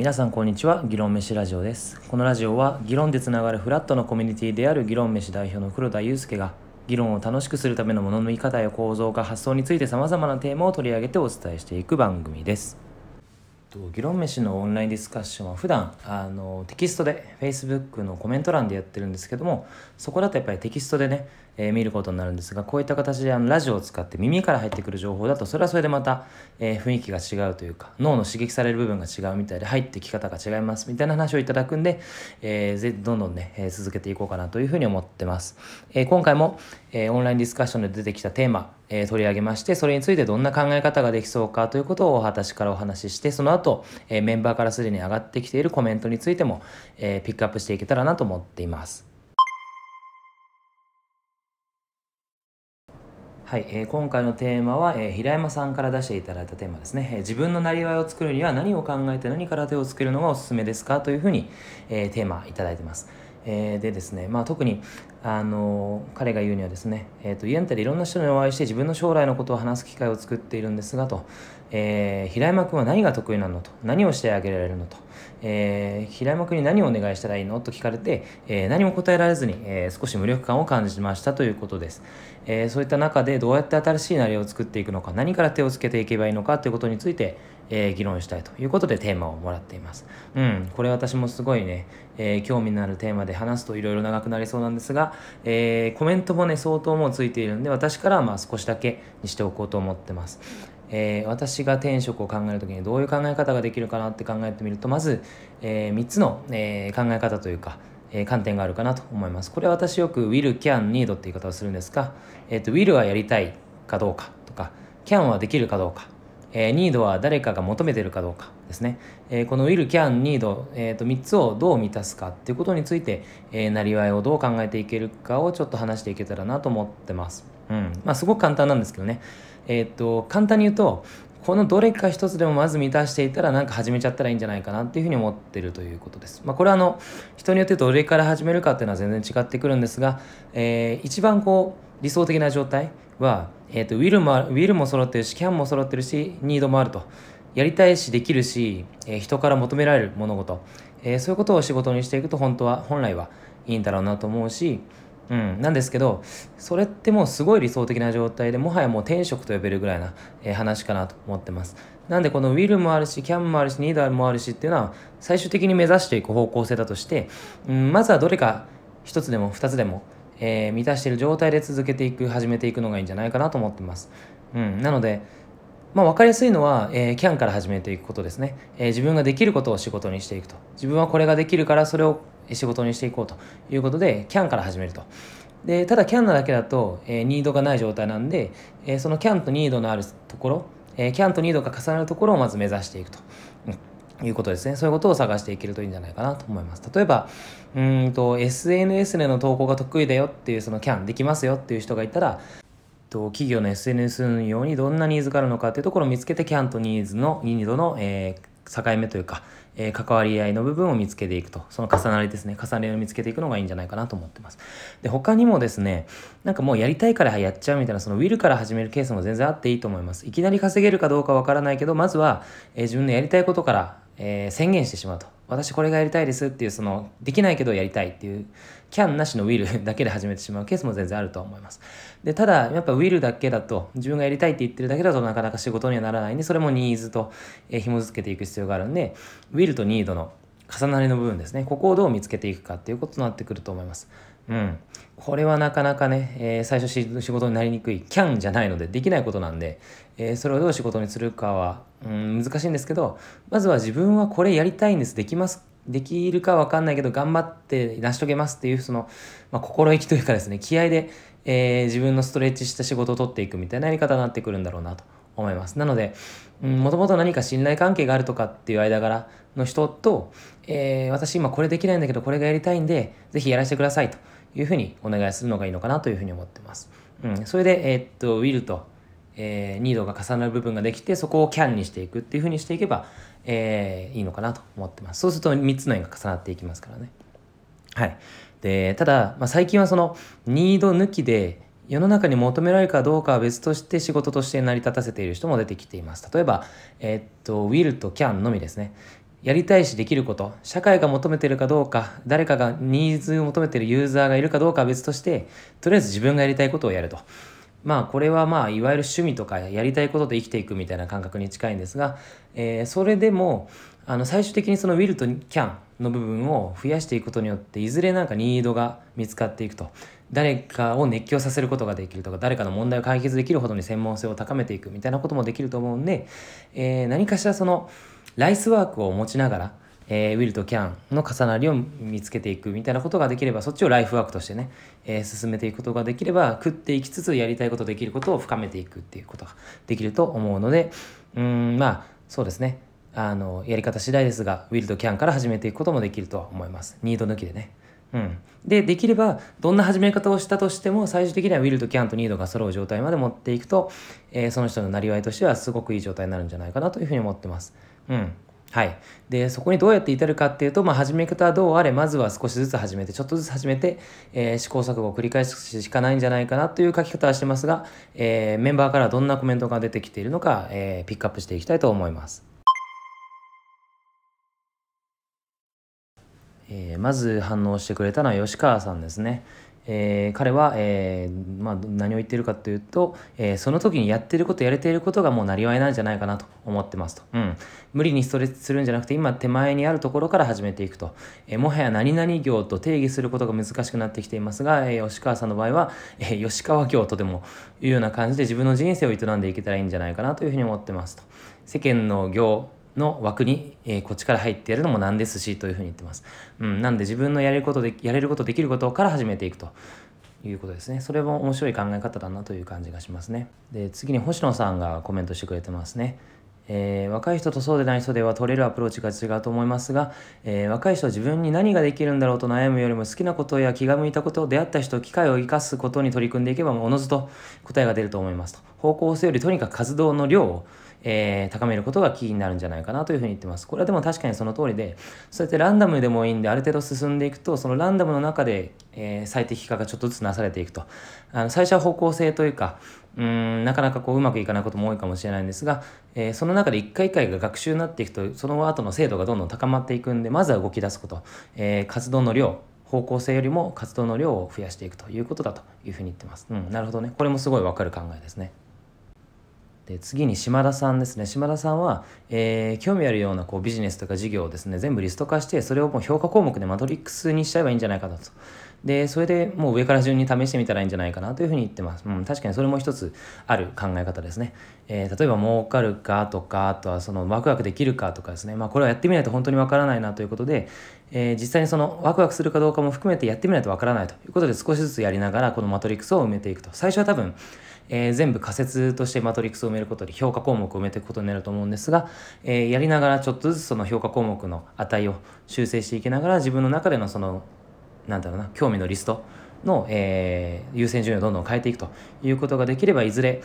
皆さんこんにちは議論飯ラジオです。このラジオは議論でつながるフラットのコミュニティである議論飯代表の黒田祐介が議論を楽しくするためのものの見方や構造化発想についてさまざまなテーマを取り上げてお伝えしていく番組です。と議論飯のオンラインディスカッションは普段あのテキストで Facebook のコメント欄でやってるんですけどもそこだとやっぱりテキストでね、えー、見ることになるんですがこういった形であのラジオを使って耳から入ってくる情報だとそれはそれでまた、えー、雰囲気が違うというか脳の刺激される部分が違うみたいで入ってき方が違いますみたいな話をいただくんで、えー、ぜどんどんね、え続けていこうかなというふうに思ってます、え今回も、えオンラインディスカッションで出てきたテーマえ取り上げまして、それについてどんな考え方ができそうかということを私からお話しして、その後、えメンバーからすでに上がってきているコメントについても、えピックアップしていけたらなと思っています。はい、えー、今回のテーマは、えー、平山さんから出していただいたテーマですね、えー、自分のなりわいを作るには何を考えて何から手をつけるのがおすすめですかというふうに、えー、テーマいただいてます。えー、でですね、まあ、特にあの彼が言うにはですね、えーと、イエンタでいろんな人にお会いして自分の将来のことを話す機会を作っているんですがと、えー、平山君は何が得意なのと何をしてあげられるのと、えー、平山君に何をお願いしたらいいのと聞かれて、えー、何も答えられずに、え少し無力感を感じましたということです、えそういった中でどうやって新しいなりを作っていくのか何から手をつけていけばいいのかということについて、え議論したいということでテーマをもらっています。うんこれ私もすごいね、え興味のあるテーマで話すといろいろ長くなりそうなんですが、えコメントもね相当もうついているんで私からはまあ少しだけにしておこうと思ってます。えー、私が転職を考える時にどういう考え方ができるかなって考えてみるとまず、えー、3つの、えー、考え方というか、え観点があるかなと思います。これは私よく will, can, need って言い方をするんですが、えーと、will はやりたいかどうかとか can はできるかどうかえー、need は誰かが求めてるかどうかですね、えー、この will, can, need、えー、と3つをどう満たすかっていうことについて、えー、なりわいをどう考えていけるかをちょっと話していけたらなと思ってます。うん。まあ、すごく簡単なんですけどね。えっ、と簡単に言うとこのどれか一つでもまず満たしていたらなんか始めちゃったらいいんじゃないかなっていうふうに思ってるということです。まあ、これはあの人によってどれから始めるかっていうのは全然違ってくるんですが、えー、一番こう理想的な状態は、えーと、ウィルもウィルも揃ってるしキャンも揃ってるしニードもあるとやりたいしできるし、えー、人から求められる物事、えー、そういうことを仕事にしていくと本当は本来はいいんだろうなと思うしうん、なんですけどそれってもうすごい理想的な状態でもはやもう転職と呼べるぐらいな、えー、話かなと思ってます。なんでこの will もあるし can もあるし need もあるしっていうのは最終的に目指していく方向性だとして、うん、まずはどれか一つでも二つでも、えー、満たしている状態で続けていく始めていくのがいいんじゃないかなと思ってます、うん、なのでまあ、分かりやすいのは、えー、CAN から始めていくことですね、えー、自分ができることを仕事にしていくと。自分はこれができるからそれを仕事にしていこうと。いうことで CAN から始めると。でただ CAN なだけだと、えー、ニードがない状態なんで、えー、その CAN とニードのあるところ、えー、CAN とニードが重なるところをまず目指していくと、うん、いうことですね。そういうことを探していけるといいんじゃないかなと思います。例えばうんと SNS での投稿が得意だよっていうその CAN できますよっていう人がいたらと企業の SNS 運用にどんなニーズがあるのかっていうところを見つけて CAN とニーズのニードの、えー、境目というか、えー、関わり合いの部分を見つけていくとその重なりですね重なりを見つけていくのがいいんじゃないかなと思ってます。で他にもですねなんかもうやりたいからやっちゃうみたいなそのウィルから始めるケースも全然あっていいと思います。いきなり稼げるかどうかわからないけどまずは、えー、自分のやりたいことから、え、宣言してしまうと。私これがやりたいですっていうそのできないけどやりたいっていうキャンなしのウィルだけで始めてしまうケースも全然あると思います。でただやっぱウィルだけだと自分がやりたいって言ってるだけだとなかなか仕事にはならない。んでそれもニーズと、え、紐付けていく必要があるんでウィルとニードの重なりの部分ですね。ここをどう見つけていくかっていうことになってくると思います。うん、これはなかなかね、えー、最初仕事になりにくいキャンじゃないのでできないことなんで、えー、それをどう仕事にするかは、うん、難しいんですけどまずは自分はこれやりたいんです。できます。できるかわかんないけど頑張って成し遂げますっていうその、まあ、心意気というかですね気合で、えー、自分のストレッチした仕事を取っていくみたいなやり方になってくるんだろうなと思います。なのでもともと何か信頼関係があるとかっていう間柄の人と、えー、私今これできないんだけどこれがやりたいんでぜひやらせてくださいと。いうふうにお願いするのがいいのかなというふうに思ってます、うん、それで、えー、っと will とえー、ニードが重なる部分ができてそこを can にしていくっていうふうにしていけば、えー、いいのかなと思ってます。そうすると3つの円が重なっていきますからね。はい。でただ、まあ、最近はそのニード抜きで世の中に求められるかどうかは別として仕事として成り立たせている人も出てきています。例えば、えー、っと will と can のみですね。やりたいしできること社会が求めてるかどうか誰かがニーズを求めてるユーザーがいるかどうかは別としてとりあえず自分がやりたいことをやると。まあこれはまあいわゆる趣味とかやりたいことで生きていくみたいな感覚に近いんですが、えー、それでもあの最終的にその will と can の部分を増やしていくことによっていずれなんかニードが見つかっていくと。誰かを熱狂させることができるとか誰かの問題を解決できるほどに専門性を高めていくみたいなこともできると思うんで、えー、何かしらそのライスワークを持ちながら、えー、ウィルとキャンの重なりを見つけていくみたいなことができればそっちをライフワークとしてね、えー、進めていくことができれば食っていきつつやりたいことできることを深めていくっていうことができると思うのでうんまあそうですね。あのやり方次第ですがウィルとキャンから始めていくこともできるとは思います。ニード抜きでね。うん、でできればどんな始め方をしたとしても最終的にはウィルとキャンとニードが揃う状態まで持っていくと、えー、その人のなりわいとしてはすごくいい状態になるんじゃないかなというふうに思ってます。うんはい。で、そこにどうやって至るかっていうと、まあ、始め方はどうあれ、まずは少しずつ始めて、ちょっとずつ始めて、えー、試行錯誤を繰り返すしかないんじゃないかなという書き方はしてますが、えー、メンバーからどんなコメントが出てきているのか、えー、ピックアップしていきたいと思います。えー、まず反応してくれたのは吉川さんですね。えー、彼は、えーまあ、何を言ってるかというと、えー、その時にやってることやれていることがもうなりわいなんじゃないかなと思ってますと、うん、無理にストレッチするんじゃなくて今手前にあるところから始めていくと、え、もはや何々業と定義することが難しくなってきていますが、え、吉川さんの場合は、え、吉川業とでもいうような感じで自分の人生を営んでいけたらいいんじゃないかなというふうに思ってますと。世間の業の枠に、えー、こっちから入ってやるのもなんですしというふうに言ってます。うん、なんで自分のやれることで、やれることできることから始めていくということですね。それも面白い考え方だなという感じがしますね。で、次に星野さんがコメントしてくれてますね。えー、若い人とそうでない人では取れるアプローチが違うと思いますが、えー、若い人は自分に何ができるんだろうと悩むよりも好きなことや気が向いたこと出会った人機会を生かすことに取り組んでいけばおのずと答えが出ると思いますと方向性よりとにかく活動の量をえー、高めることがキーになるんじゃないかなというふうに言ってます。これはでも確かにその通りで、そうやってランダムでもいいんで、ある程度進んでいくと、そのランダムの中で、えー、最適化がちょっとずつなされていくと。あの最初は方向性というか、うんなかなかこううまくいかないことも多いかもしれないんですが、えー、その中で一回一回が学習になっていくとその後の精度がどんどん高まっていくんでまずは動き出すこと、えー、活動の量方向性よりも活動の量を増やしていくということだというふうに言ってます。うん、なるほどね。これもすごいわかる考えですね。で次に島田さんですね。島田さんは、えー、興味あるようなこうビジネスとか事業をですね全部リスト化してそれをもう評価項目でマトリックスにしちゃえばいいんじゃないかなと。でそれでもう上から順に試してみたらいいんじゃないかなというふうに言ってます、うん、確かにそれも一つある考え方ですね、えー、例えば儲かるかとかあとはそのワクワクできるかとかですね。まあこれはやってみないと本当にわからないなということで、えー、実際にそのワクワクするかどうかも含めてやってみないとわからないということで少しずつやりながらこのマトリックスを埋めていくと。最初は多分えー、全部仮説としてマトリックスを埋めることで評価項目を埋めていくことになると思うんですが、えー、やりながらちょっとずつその評価項目の値を修正していきながら自分の中でのそのなんだろうな興味のリストの、えー、優先順位をどんどん変えていくということができればいずれ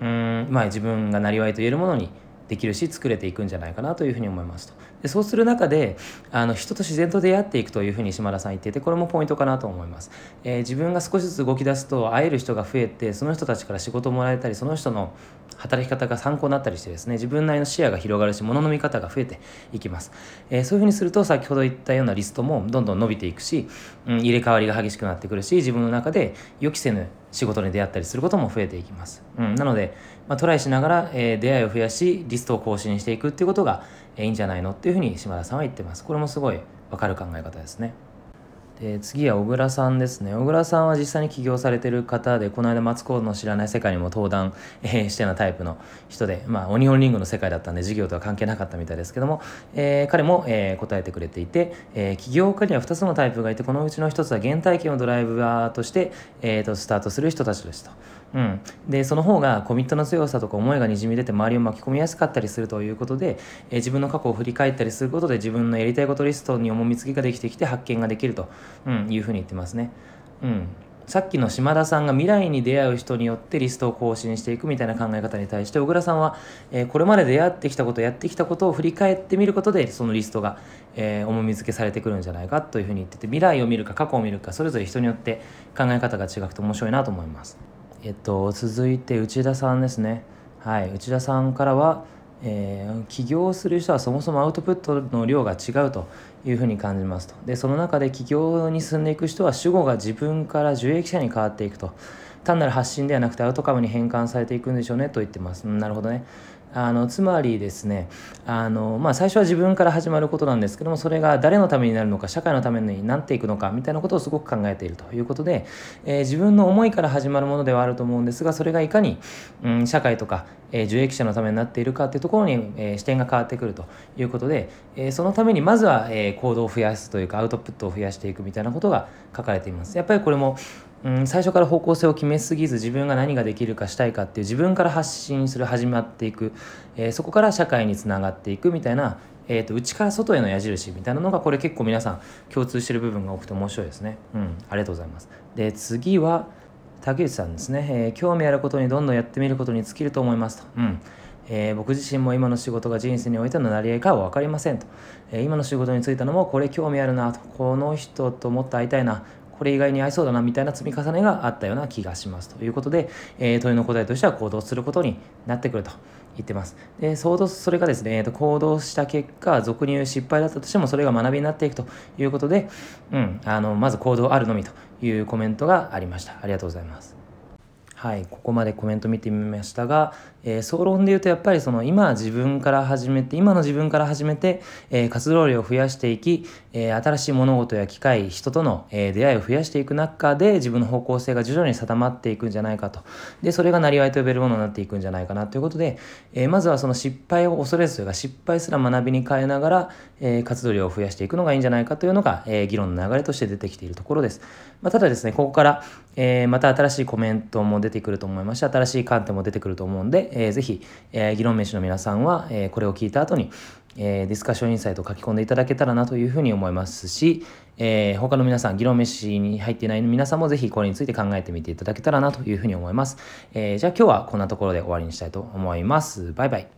うんまあ自分がなりわいと言えるものにできるし作れていくんじゃないかなというふうに思いますと。でそうする中であの人と自然と出会っていくというふうに島田さん言っていてこれもポイントかなと思います、えー、自分が少しずつ動き出すと会える人が増えてその人たちから仕事をもらえたりその人の働き方が参考になったりしてですね自分なりの視野が広がるし物の見方が増えていきます、えー、そういうふうにすると先ほど言ったようなリストもどんどん伸びていくし、うん、入れ替わりが激しくなってくるし自分の中で予期せぬ仕事に出会ったりすることも増えていきます、うん、なので、まあ、トライしながら、えー、出会いを増やしリストを更新していくっていうことが、えー、いいんじゃないのっていうふうに島田さんは言ってます。これもすごいわかる考え方ですね。で次は小倉さんですね小倉さんは実際に起業されてる方でこの間マツコの知らない世界にも登壇、えー、してなタイプの人でまあオニオンリングの世界だったんで事業とは関係なかったみたいですけども、えー、彼も、えー、答えてくれていて、え、起業家には2つのタイプがいてこのうちの1つは原体験をドライバーとして、えーと、スタートする人たちですと。うん、でその方がコミットの強さとか思いがにじみ出て周りを巻き込みやすかったりするということで、え、自分の過去を振り返ったりすることで自分のやりたいことリストに重みつきができてきて発見ができると、うん、いうふうに言ってますね。うんさっきの島田さんが未来に出会う人によってリストを更新していくみたいな考え方に対して小倉さんは、えー、これまで出会ってきたことやってきたことを振り返ってみることでそのリストが、えー、重み付けされてくるんじゃないかというふうに言ってて未来を見るか過去を見るかそれぞれ人によって考え方が違くて面白いなと思います。えっと、続いて内田さんですね。はい、内田さんからは、えー、起業する人はそもそもアウトプットの量が違うというふうに感じますと。でその中で起業に進んでいく人は主語が自分から受益者に変わっていくと。単なる発信ではなくてアウトカムに変換されていくんでしょうねと言ってます、なるほどね。あのつまりですねあの、まあ、最初は自分から始まることなんですけどもそれが誰のためになるのか社会のためになっていくのかみたいなことをすごく考えているということで、えー、自分の思いから始まるものではあると思うんですがそれがいかに、うん、社会とか、えー、受益者のためになっているかっていうところに、えー、視点が変わってくるということで、えそのためにまずは、え行動を増やすというかアウトプットを増やしていくみたいなことが書かれています。やっぱりこれもうん、最初から方向性を決めすぎず自分が何ができるかしたいかっていう自分から発信する始まっていく、えー、そこから社会につながっていくみたいな、えーと、内から外への矢印みたいなのがこれ結構皆さん共通してる部分が多くて面白いですね。うん、ありがとうございます。で次は竹内さんですね、えー、興味あることにどんどんやってみることに尽きると思いますと。うんえー、僕自身も今の仕事が人生においてのなり合いかは分かりませんと、えー、今の仕事に就いたのもこれ興味あるなとこの人ともっと会いたいなこれ以外に合いそうだなみたいな積み重ねがあったような気がしますということで、えー、問いの答えとしては行動することになってくると言ってます。で、相当それがですね、えー、と行動した結果、俗に言う失敗だったとしても、それが学びになっていくということで、うん、あの、まず行動あるのみというコメントがありました。ありがとうございます。はい、ここまでコメント見てみましたが、えー、総論で言うとやっぱりその今自分から始めて今の自分から始めて、えー、活動量を増やしていき、えー、新しい物事や機会人との、え出会いを増やしていく中で自分の方向性が徐々に定まっていくんじゃないかと。でそれがなりわいと呼べるものになっていくんじゃないかなということで、えまずはその失敗を恐れずというか失敗すら学びに変えながら、え活動量を増やしていくのがいいんじゃないかというのが、え議論の流れとして出てきているところです、まあ、ただですねここから、えまた新しいコメントも出てくると思いますし新しい観点も出てくると思うんで、えー、ぜひ、えー、議論飯の皆さんは、えー、これを聞いた後に、えー、ディスカッションインサイトを書き込んでいただけたらなというふうに思いますし、えー、他の皆さん、議論飯に入っていない皆さんもぜひこれについて考えてみていただけたらなというふうに思います。えー、じゃあ今日はこんなところで終わりにしたいと思います。バイバイ。